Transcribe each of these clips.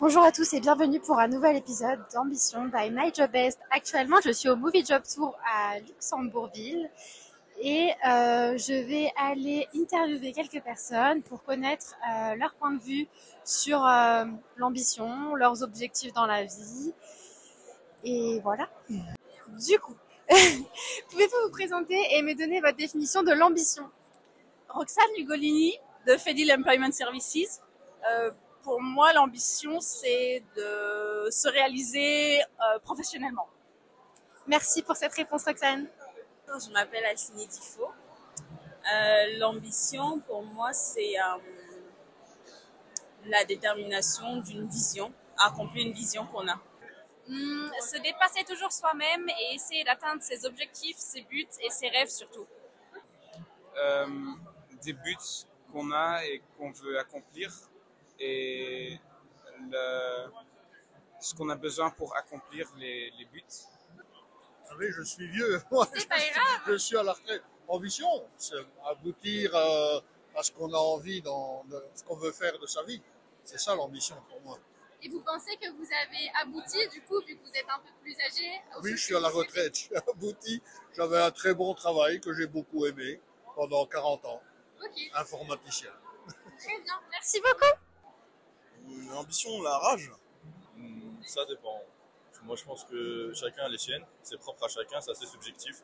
Bonjour à tous et bienvenue pour un nouvel épisode d'Ambition by My Job Best. Actuellement, je suis au Movie Job Tour à Luxembourgville et euh, je vais aller interviewer quelques personnes pour connaître euh, leur point de vue sur euh, l'ambition, leurs objectifs dans la vie. Et voilà. Du coup, pouvez-vous vous présenter et me donner votre définition de l'ambition? Roxane Lugolini de Fedil Employment Services. Pour moi, l'ambition, c'est de se réaliser euh, professionnellement. Merci pour cette réponse, Roxane. Je m'appelle Asini Tifo. Euh, l'ambition, pour moi, c'est euh, la détermination d'une vision, accomplir une vision qu'on a. Hum, se dépasser toujours soi-même et essayer d'atteindre ses objectifs, ses buts et ses rêves surtout. Euh, des buts qu'on a et qu'on veut accomplir et le- ce qu'on a besoin pour accomplir les, les buts. Vous savez, je suis vieux. Moi, C'est pas grave. je suis à la retraite. Ambition, c'est aboutir euh, à ce qu'on a envie, dans de- ce qu'on veut faire de sa vie. C'est ça l'ambition pour moi. Et vous pensez que vous avez abouti, du coup, vu que vous êtes un peu plus âgé Oui, je suis à la retraite. Je suis abouti. J'avais un très bon travail que j'ai beaucoup aimé pendant 40 ans. Ok, Informaticien. très bien. Merci beaucoup. L'ambition, la rage Hmm, Ça dépend. Moi, je pense que chacun a les siennes. C'est propre à chacun, c'est assez subjectif.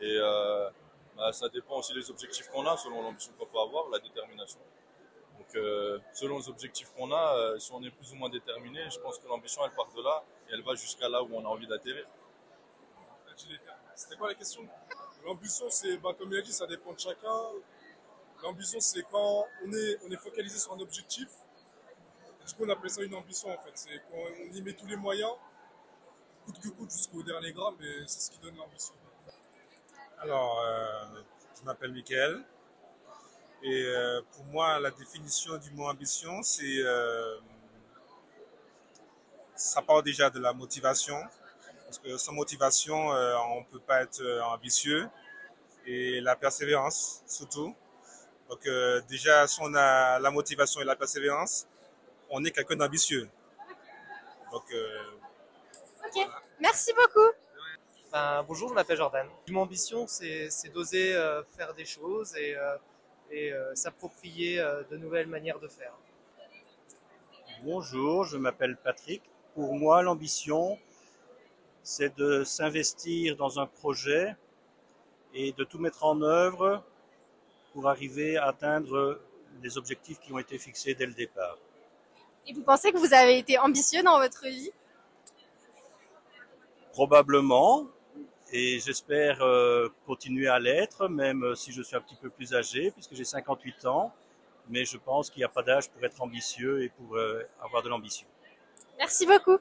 Et euh, bah, ça dépend aussi des objectifs qu'on a, selon l'ambition qu'on peut avoir, la détermination. Donc, euh, selon les objectifs qu'on a, euh, si on est plus ou moins déterminé, je pense que l'ambition, elle part de là et elle va jusqu'à là où on a envie d'atterrir. C'était quoi la question? L'ambition, c'est, bah, comme il a dit, ça dépend de chacun. L'ambition, c'est quand on est, on est focalisé sur un objectif. On appelle ça une ambition, en fait. C'est quand on y met tous les moyens, coûte que coûte, jusqu'au dernier gramme, et c'est ce qui donne l'ambition. Alors, euh, je m'appelle Mickaël. Et euh, pour moi, la définition du mot ambition, c'est. euh, ça part déjà de la motivation. Parce que sans motivation, on ne peut pas être ambitieux. Et la persévérance, surtout. Donc, déjà, si on a la motivation et la persévérance, on est quelqu'un d'ambitieux. Donc, euh, Ok, merci beaucoup. Ben, bonjour, je m'appelle Jordan. Mon ambition, c'est c'est d'oser euh, faire des choses et, euh, et euh, s'approprier euh, de nouvelles manières de faire. Bonjour, je m'appelle Patrick. Pour moi, l'ambition, c'est de s'investir dans un projet et de tout mettre en œuvre pour arriver à atteindre les objectifs qui ont été fixés dès le départ. Et vous pensez que vous avez été ambitieux dans votre vie? Probablement, et j'espère euh, continuer à l'être, même si je suis un petit peu plus âgé, puisque j'ai 58 ans, mais je pense qu'il n'y a pas d'âge pour être ambitieux et pour euh, avoir de l'ambition. Merci beaucoup.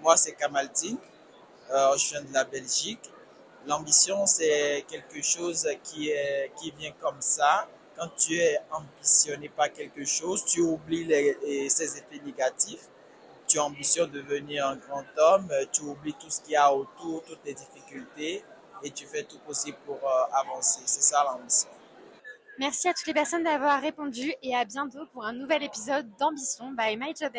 Moi, c'est Kamaldine. Euh, je viens de la Belgique. L'ambition, c'est quelque chose qui, est, qui vient comme ça. Quand tu es ambitionné par quelque chose, tu oublies les, ses effets négatifs. Tu ambitionnes de devenir un grand homme. euh, Tu oublies tout ce qu'il y a autour, toutes les difficultés, et tu fais tout possible pour euh, avancer. C'est ça l'ambition. Merci à toutes les personnes d'avoir répondu et à bientôt pour un nouvel épisode d'Ambition by My Job.